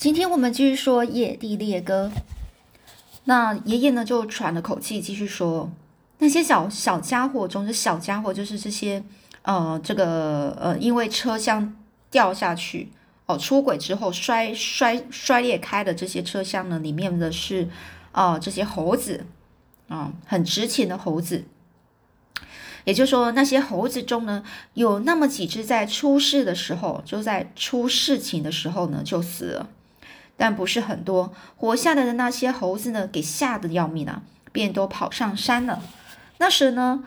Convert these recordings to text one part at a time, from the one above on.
今天我们继续说野地猎歌。那爷爷呢就喘了口气，继续说：那些小小家伙中的小家伙，就是这些呃，这个呃，因为车厢掉下去哦，出轨之后摔摔摔裂开的这些车厢呢，里面的是啊这些猴子啊，很值钱的猴子。也就是说，那些猴子中呢，有那么几只在出事的时候，就在出事情的时候呢，就死了。但不是很多，活下来的那些猴子呢，给吓得要命啊，便都跑上山了。那时呢，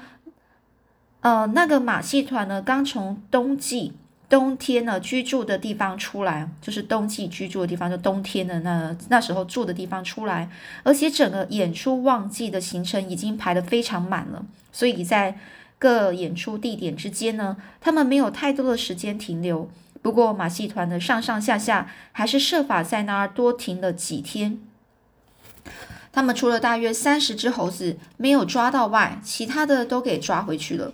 呃，那个马戏团呢，刚从冬季冬天呢居住的地方出来，就是冬季居住的地方，就冬天的那那时候住的地方出来，而且整个演出旺季的行程已经排得非常满了，所以在各演出地点之间呢，他们没有太多的时间停留。不过马戏团的上上下下还是设法在那儿多停了几天。他们除了大约三十只猴子没有抓到外，其他的都给抓回去了。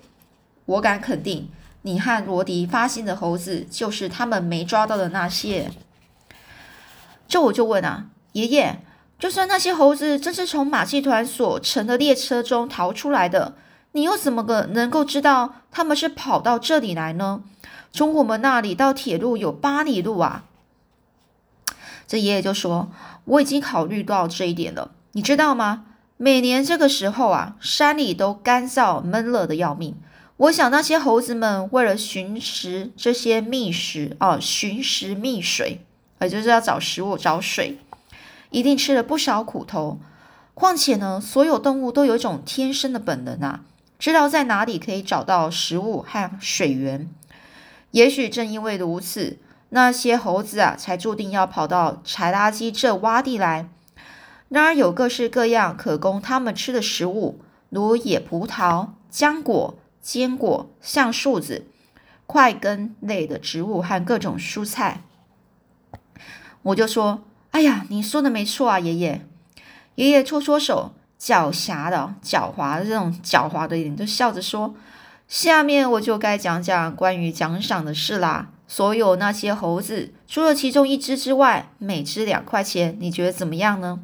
我敢肯定，你和罗迪发现的猴子就是他们没抓到的那些。这我就问啊，爷爷，就算那些猴子真是从马戏团所乘的列车中逃出来的，你又怎么个能够知道他们是跑到这里来呢？从我们那里到铁路有八里路啊！这爷爷就说：“我已经考虑到这一点了，你知道吗？每年这个时候啊，山里都干燥闷热的要命。我想那些猴子们为了寻食这些觅食啊，寻食觅水，也就是要找食物、找水，一定吃了不少苦头。况且呢，所有动物都有一种天生的本能啊，知道在哪里可以找到食物和水源。”也许正因为如此，那些猴子啊，才注定要跑到柴垃圾这洼地来。那儿有各式各样可供他们吃的食物，如野葡萄、浆果、坚果、橡树子、块根类的植物和各种蔬菜。我就说：“哎呀，你说的没错啊，爷爷。”爷爷搓搓手，狡黠的、狡猾的这种狡猾的一点，就笑着说。下面我就该讲讲关于奖赏的事啦。所有那些猴子，除了其中一只之外，每只两块钱，你觉得怎么样呢？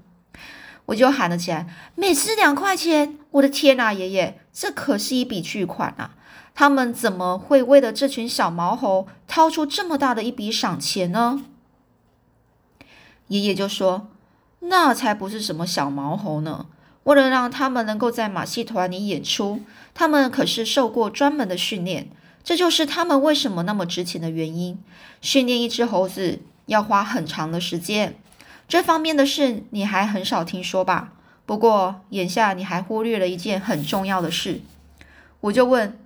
我就喊了起来：“每只两块钱！我的天哪，爷爷，这可是一笔巨款啊！他们怎么会为了这群小毛猴掏出这么大的一笔赏钱呢？”爷爷就说：“那才不是什么小毛猴呢。为了让他们能够在马戏团里演出。”他们可是受过专门的训练，这就是他们为什么那么值钱的原因。训练一只猴子要花很长的时间，这方面的事你还很少听说吧？不过眼下你还忽略了一件很重要的事。我就问，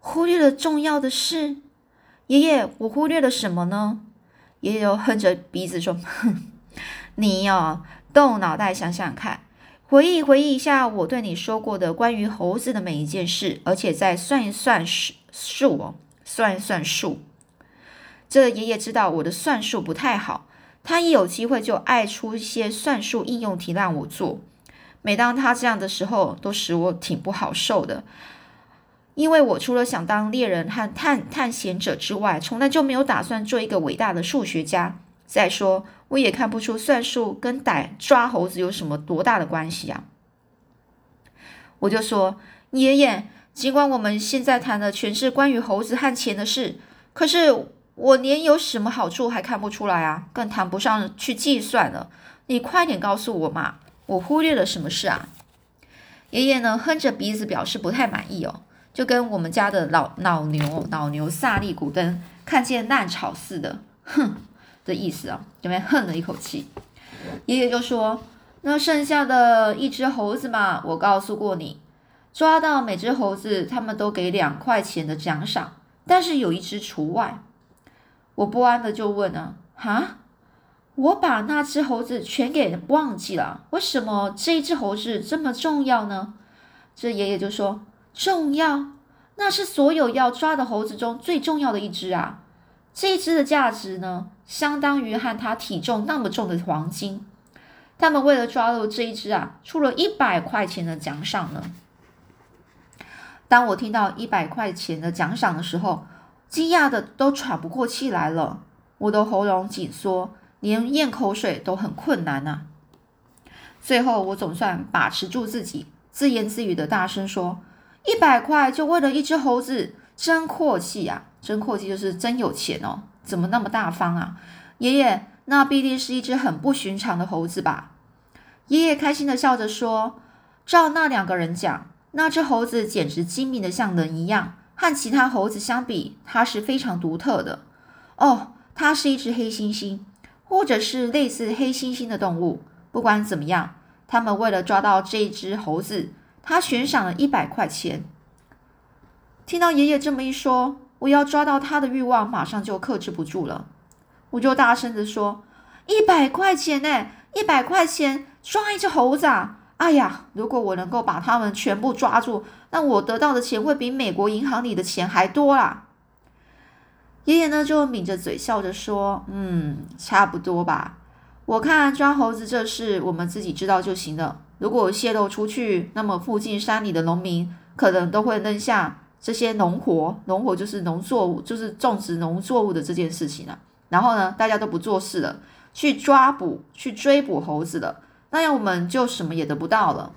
忽略了重要的事？爷爷，我忽略了什么呢？爷爷哼着鼻子说：“哼，你呀，动脑袋想想看。”回忆回忆一下我对你说过的关于猴子的每一件事，而且再算一算数数哦，算一算数。这爷爷知道我的算术不太好，他一有机会就爱出一些算术应用题让我做。每当他这样的时候，都使我挺不好受的，因为我除了想当猎人和探探险者之外，从来就没有打算做一个伟大的数学家。再说。我也看不出算术跟逮抓猴子有什么多大的关系啊！我就说，爷爷，尽管我们现在谈的全是关于猴子和钱的事，可是我连有什么好处还看不出来啊，更谈不上去计算了。你快点告诉我嘛，我忽略了什么事啊？爷爷呢，哼着鼻子表示不太满意哦，就跟我们家的老老牛老牛萨利古登看见烂草似的，哼。的意思啊，这边恨了一口气。爷爷就说：“那剩下的一只猴子嘛，我告诉过你，抓到每只猴子，他们都给两块钱的奖赏，但是有一只除外。”我不安的就问啊：“哈，我把那只猴子全给忘记了，为什么这一只猴子这么重要呢？”这爷爷就说：“重要，那是所有要抓的猴子中最重要的一只啊。”这一只的价值呢，相当于和它体重那么重的黄金。他们为了抓到这一只啊，出了一百块钱的奖赏呢。当我听到一百块钱的奖赏的时候，惊讶的都喘不过气来了。我的喉咙紧缩，连咽口水都很困难呐。最后，我总算把持住自己，自言自语的大声说：“一百块就为了一只猴子，真阔气呀！真阔气就是真有钱哦，怎么那么大方啊？”爷爷，那必定是一只很不寻常的猴子吧？爷爷开心的笑着说：“照那两个人讲，那只猴子简直精明的像人一样，和其他猴子相比，它是非常独特的。哦，它是一只黑猩猩，或者是类似黑猩猩的动物。不管怎么样，他们为了抓到这只猴子，他悬赏了一百块钱。”听到爷爷这么一说，我要抓到他的欲望马上就克制不住了。我就大声的说：“一百块钱呢？一百块钱抓一只猴子啊！哎呀，如果我能够把他们全部抓住，那我得到的钱会比美国银行里的钱还多啦！”爷爷呢就抿着嘴笑着说：“嗯，差不多吧。我看抓猴子这事，我们自己知道就行了。如果泄露出去，那么附近山里的农民可能都会扔下这些农活，农活就是农作物，就是种植农作物的这件事情了。”然后呢，大家都不做事了，去抓捕、去追捕猴子了，那样我们就什么也得不到了。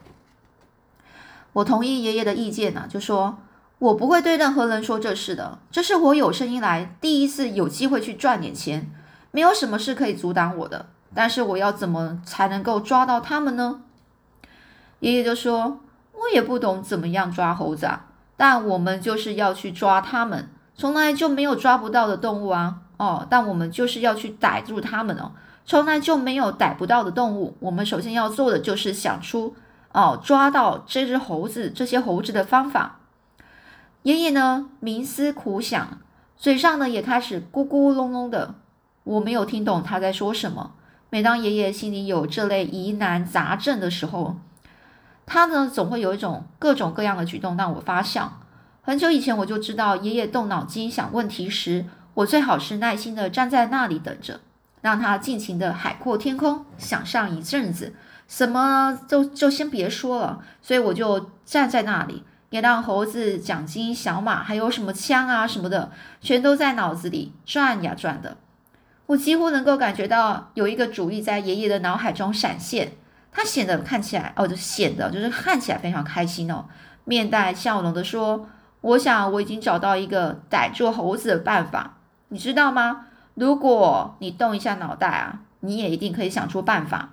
我同意爷爷的意见呢，就说我不会对任何人说这事的，这是我有生以来第一次有机会去赚点钱，没有什么事可以阻挡我的。但是我要怎么才能够抓到他们呢？爷爷就说，我也不懂怎么样抓猴子啊，但我们就是要去抓他们，从来就没有抓不到的动物啊。哦，但我们就是要去逮住它们哦，从来就没有逮不到的动物。我们首先要做的就是想出哦，抓到这只猴子、这些猴子的方法。爷爷呢，冥思苦想，嘴上呢也开始咕咕隆隆的。我没有听懂他在说什么。每当爷爷心里有这类疑难杂症的时候，他呢总会有一种各种各样的举动让我发笑。很久以前我就知道，爷爷动脑筋想问题时。我最好是耐心的站在那里等着，让他尽情的海阔天空，想上一阵子，什么就就先别说了。所以我就站在那里，也让猴子、奖金、小马，还有什么枪啊什么的，全都在脑子里转呀转的。我几乎能够感觉到有一个主意在爷爷的脑海中闪现，他显得看起来哦，就显得就是看起来非常开心哦，面带笑容的说：“我想我已经找到一个逮住猴子的办法。”你知道吗？如果你动一下脑袋啊，你也一定可以想出办法。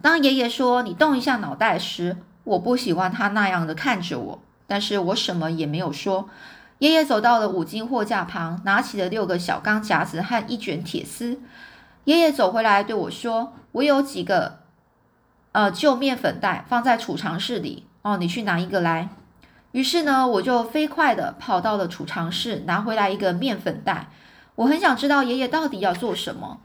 当爷爷说你动一下脑袋时，我不喜欢他那样的看着我，但是我什么也没有说。爷爷走到了五金货架旁，拿起了六个小钢夹子和一卷铁丝。爷爷走回来对我说：“我有几个呃旧面粉袋放在储藏室里哦，你去拿一个来。”于是呢，我就飞快地跑到了储藏室，拿回来一个面粉袋。我很想知道爷爷到底要做什么。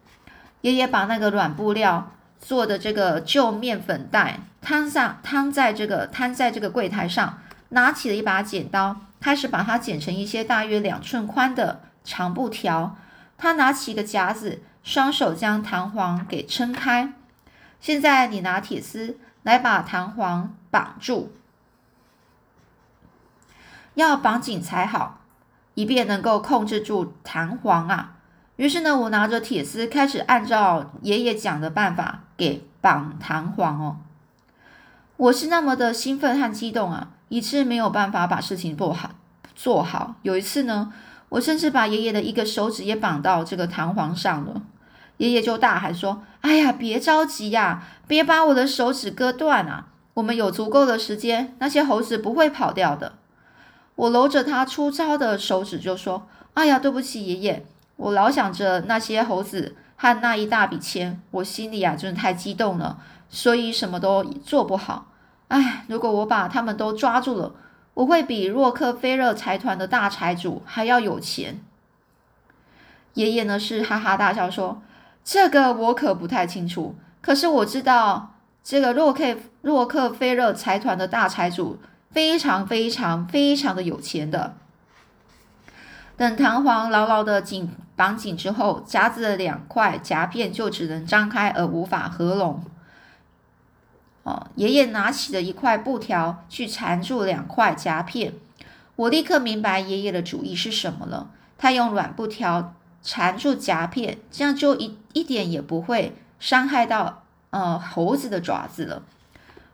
爷爷把那个软布料做的这个旧面粉袋摊上，摊在这个摊在这个柜台上，拿起了一把剪刀，开始把它剪成一些大约两寸宽的长布条。他拿起一个夹子，双手将弹簧给撑开。现在你拿铁丝来把弹簧绑住。要绑紧才好，以便能够控制住弹簧啊。于是呢，我拿着铁丝开始按照爷爷讲的办法给绑弹簧哦。我是那么的兴奋和激动啊，一次没有办法把事情做好做好。有一次呢，我甚至把爷爷的一个手指也绑到这个弹簧上了。爷爷就大喊说：“哎呀，别着急呀，别把我的手指割断啊！我们有足够的时间，那些猴子不会跑掉的。”我搂着他粗糙的手指就说：“哎呀，对不起，爷爷，我老想着那些猴子和那一大笔钱，我心里啊真的太激动了，所以什么都做不好。哎，如果我把他们都抓住了，我会比洛克菲勒财团的大财主还要有钱。”爷爷呢是哈哈大笑说：“这个我可不太清楚，可是我知道这个洛克洛克菲勒财团的大财主。”非常非常非常的有钱的。等弹簧牢牢的紧绑紧之后，夹子的两块夹片就只能张开而无法合拢。哦，爷爷拿起了一块布条去缠住两块夹片。我立刻明白爷爷的主意是什么了。他用软布条缠住夹片，这样就一一点也不会伤害到呃猴子的爪子了。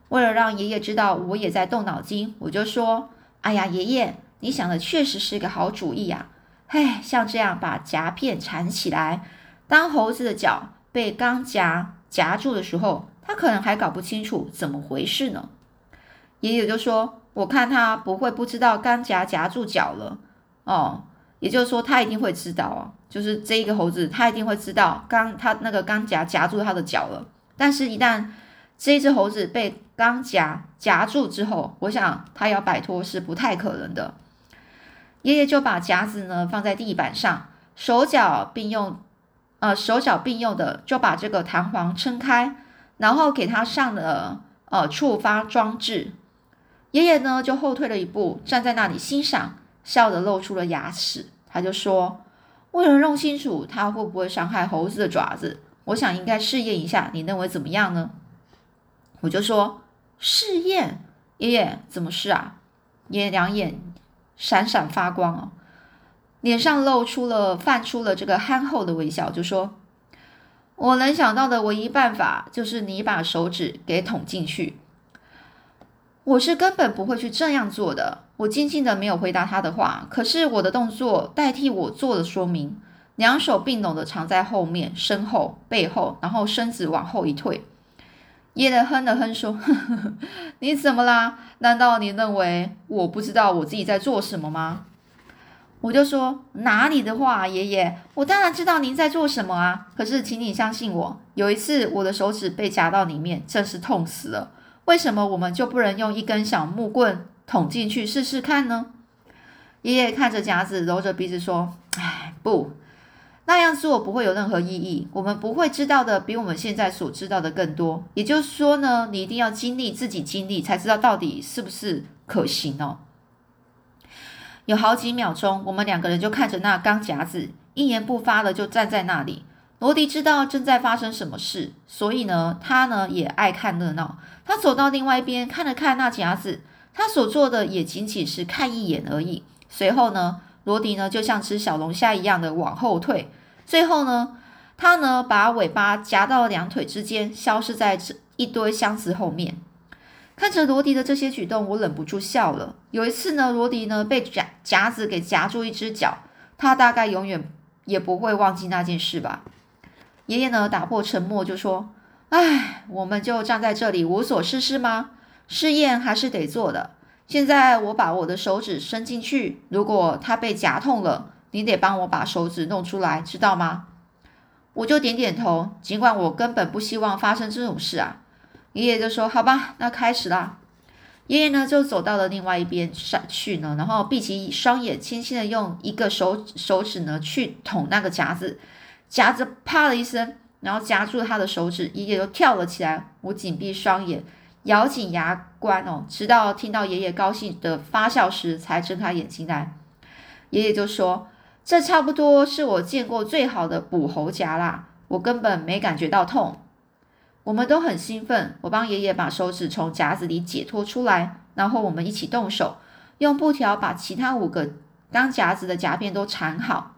为了让爷爷知道我也在动脑筋，我就说：“哎呀，爷爷，你想的确实是个好主意呀！哎，像这样把夹片缠起来，当猴子的脚被钢夹夹住的时候，他可能还搞不清楚怎么回事呢。”爷爷就说：“我看他不会不知道钢夹夹住脚了哦，也就是说他一定会知道啊，就是这一个猴子他一定会知道钢他那个钢夹夹住他的脚了。但是，一旦这只猴子被钢夹夹住之后，我想他要摆脱是不太可能的。爷爷就把夹子呢放在地板上，手脚并用，呃，手脚并用的就把这个弹簧撑开，然后给它上了呃触发装置。爷爷呢就后退了一步，站在那里欣赏，笑着露出了牙齿。他就说：“为了弄清楚它会不会伤害猴子的爪子，我想应该试验一下，你认为怎么样呢？”我就说试验，爷爷怎么试啊？爷爷两眼闪闪发光哦，脸上露出了泛出了这个憨厚的微笑，就说：“我能想到的唯一办法就是你把手指给捅进去。”我是根本不会去这样做的。我静静的没有回答他的话，可是我的动作代替我做的说明，两手并拢的藏在后面、身后、背后，然后身子往后一退。爷爷哼了哼说：“ 你怎么啦？难道你认为我不知道我自己在做什么吗？”我就说：“哪里的话，爷爷，我当然知道您在做什么啊！可是，请你相信我，有一次我的手指被夹到里面，真是痛死了。为什么我们就不能用一根小木棍捅进去试试看呢？”爷爷看着夹子，揉着鼻子说：“哎，不。”那样做不会有任何意义。我们不会知道的比我们现在所知道的更多。也就是说呢，你一定要经历自己经历，才知道到底是不是可行哦。有好几秒钟，我们两个人就看着那钢夹子，一言不发的就站在那里。罗迪知道正在发生什么事，所以呢，他呢也爱看热闹。他走到另外一边看了看那夹子，他所做的也仅仅是看一眼而已。随后呢。罗迪呢，就像吃小龙虾一样的往后退，最后呢，他呢把尾巴夹到两腿之间，消失在这一堆箱子后面。看着罗迪的这些举动，我忍不住笑了。有一次呢，罗迪呢被夹夹子给夹住一只脚，他大概永远也不会忘记那件事吧。爷爷呢打破沉默就说：“哎，我们就站在这里无所事事吗？试验还是得做的。”现在我把我的手指伸进去，如果它被夹痛了，你得帮我把手指弄出来，知道吗？我就点点头，尽管我根本不希望发生这种事啊。爷爷就说：“好吧，那开始啦。”爷爷呢就走到了另外一边上去呢，然后闭起双眼，轻轻的用一个手手指呢去捅那个夹子，夹子啪的一声，然后夹住他的手指，爷爷就跳了起来。我紧闭双眼。咬紧牙关哦，直到听到爷爷高兴的发笑时，才睁开眼睛来。爷爷就说：“这差不多是我见过最好的补喉夹啦，我根本没感觉到痛。”我们都很兴奋，我帮爷爷把手指从夹子里解脱出来，然后我们一起动手，用布条把其他五个钢夹子的夹片都缠好。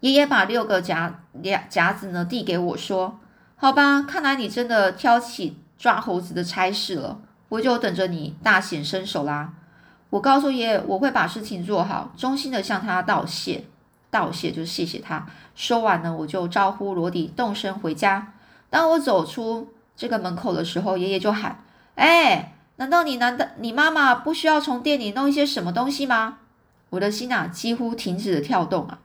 爷爷把六个夹夹夹子呢递给我说：“好吧，看来你真的挑起。”抓猴子的差事了，我就等着你大显身手啦！我告诉爷爷，我会把事情做好，衷心的向他道谢。道谢就是谢谢他。说完呢，我就招呼罗迪动身回家。当我走出这个门口的时候，爷爷就喊：“哎，难道你难道你妈妈不需要从店里弄一些什么东西吗？”我的心啊，几乎停止了跳动啊！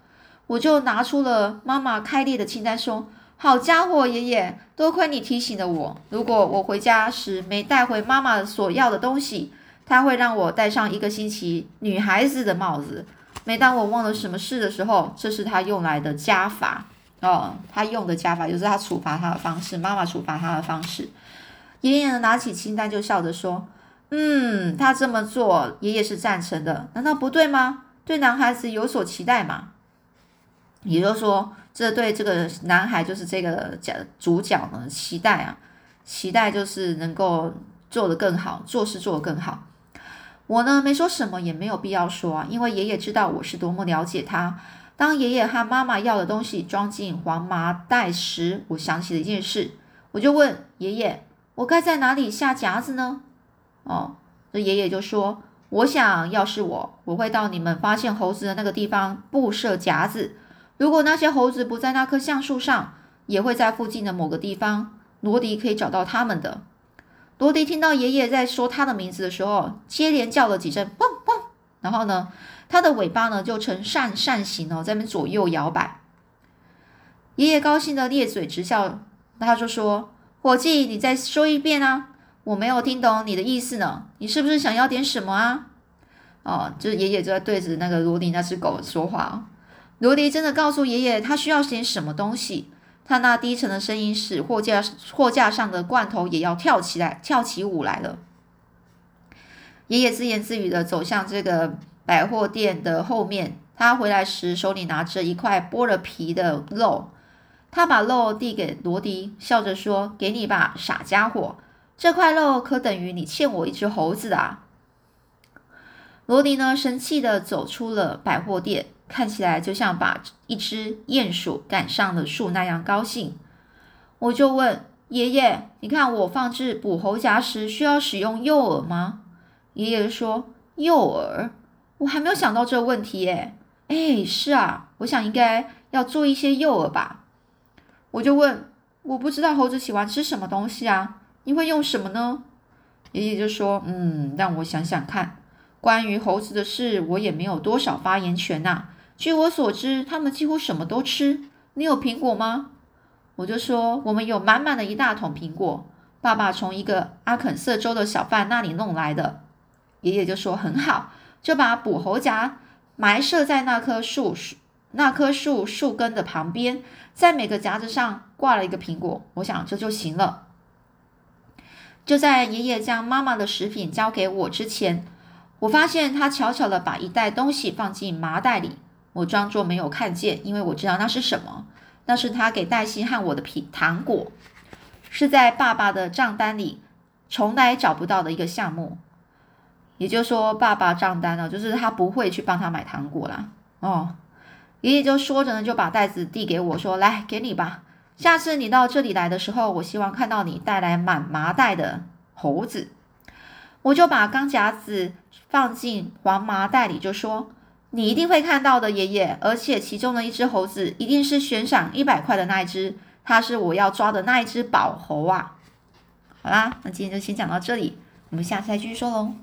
我就拿出了妈妈开列的清单，说。好家伙，爷爷，多亏你提醒了我。如果我回家时没带回妈妈所要的东西，她会让我戴上一个星期女孩子的帽子。每当我忘了什么事的时候，这是他用来的加法哦。他用的加法就是他处罚他的方式，妈妈处罚他的方式。爷爷，拿起清单就笑着说：“嗯，他这么做，爷爷是赞成的。难道不对吗？对男孩子有所期待嘛？也就是说。”这对这个男孩就是这个角主角呢，期待啊，期待就是能够做得更好，做事做得更好。我呢没说什么，也没有必要说啊，因为爷爷知道我是多么了解他。当爷爷和妈妈要的东西装进黄麻袋时，我想起了一件事，我就问爷爷：“我该在哪里下夹子呢？”哦，这爷爷就说：“我想要是我，我会到你们发现猴子的那个地方布设夹子。如果那些猴子不在那棵橡树上，也会在附近的某个地方。罗迪可以找到他们的。”罗迪听到爷爷在说他的名字的时候，接连叫了几声“汪汪”，然后呢？它的尾巴呢，就呈扇扇形哦，在那左右摇摆。爷爷高兴的咧嘴直笑，他就说：“伙计，你再说一遍啊，我没有听懂你的意思呢。你是不是想要点什么啊？”哦，就是爷爷就在对着那个罗迪那只狗说话。罗迪真的告诉爷爷，他需要点什么东西。他那低沉的声音使货架货架上的罐头也要跳起来，跳起舞来了。爷爷自言自语的走向这个。百货店的后面，他回来时手里拿着一块剥了皮的肉，他把肉递给罗迪，笑着说：“给你吧，傻家伙，这块肉可等于你欠我一只猴子的。”罗迪呢，生气的走出了百货店，看起来就像把一只鼹鼠赶上了树那样高兴。我就问爷爷：“你看我放置捕猴夹时需要使用诱饵吗？”爷爷说：“诱饵。”我还没有想到这个问题耶，哎，是啊，我想应该要做一些诱饵吧。我就问，我不知道猴子喜欢吃什么东西啊，你会用什么呢？爷爷就说，嗯，让我想想看，关于猴子的事，我也没有多少发言权呐。据我所知，他们几乎什么都吃。你有苹果吗？我就说，我们有满满的一大桶苹果，爸爸从一个阿肯色州的小贩那里弄来的。爷爷就说，很好。就把捕猴夹埋设在那棵树树那棵树树根的旁边，在每个夹子上挂了一个苹果。我想这就行了。就在爷爷将妈妈的食品交给我之前，我发现他悄悄的把一袋东西放进麻袋里。我装作没有看见，因为我知道那是什么。那是他给黛西和我的皮糖果，是在爸爸的账单里从来找不到的一个项目。也就是说，爸爸账单呢，就是他不会去帮他买糖果啦。哦，爷爷就说着呢，就把袋子递给我说：“来，给你吧。下次你到这里来的时候，我希望看到你带来满麻袋的猴子。”我就把钢夹子放进黄麻袋里，就说：“你一定会看到的，爷爷。而且其中的一只猴子一定是悬赏一百块的那一只，它是我要抓的那一只宝猴啊。”好啦，那今天就先讲到这里，我们下次再继续说喽。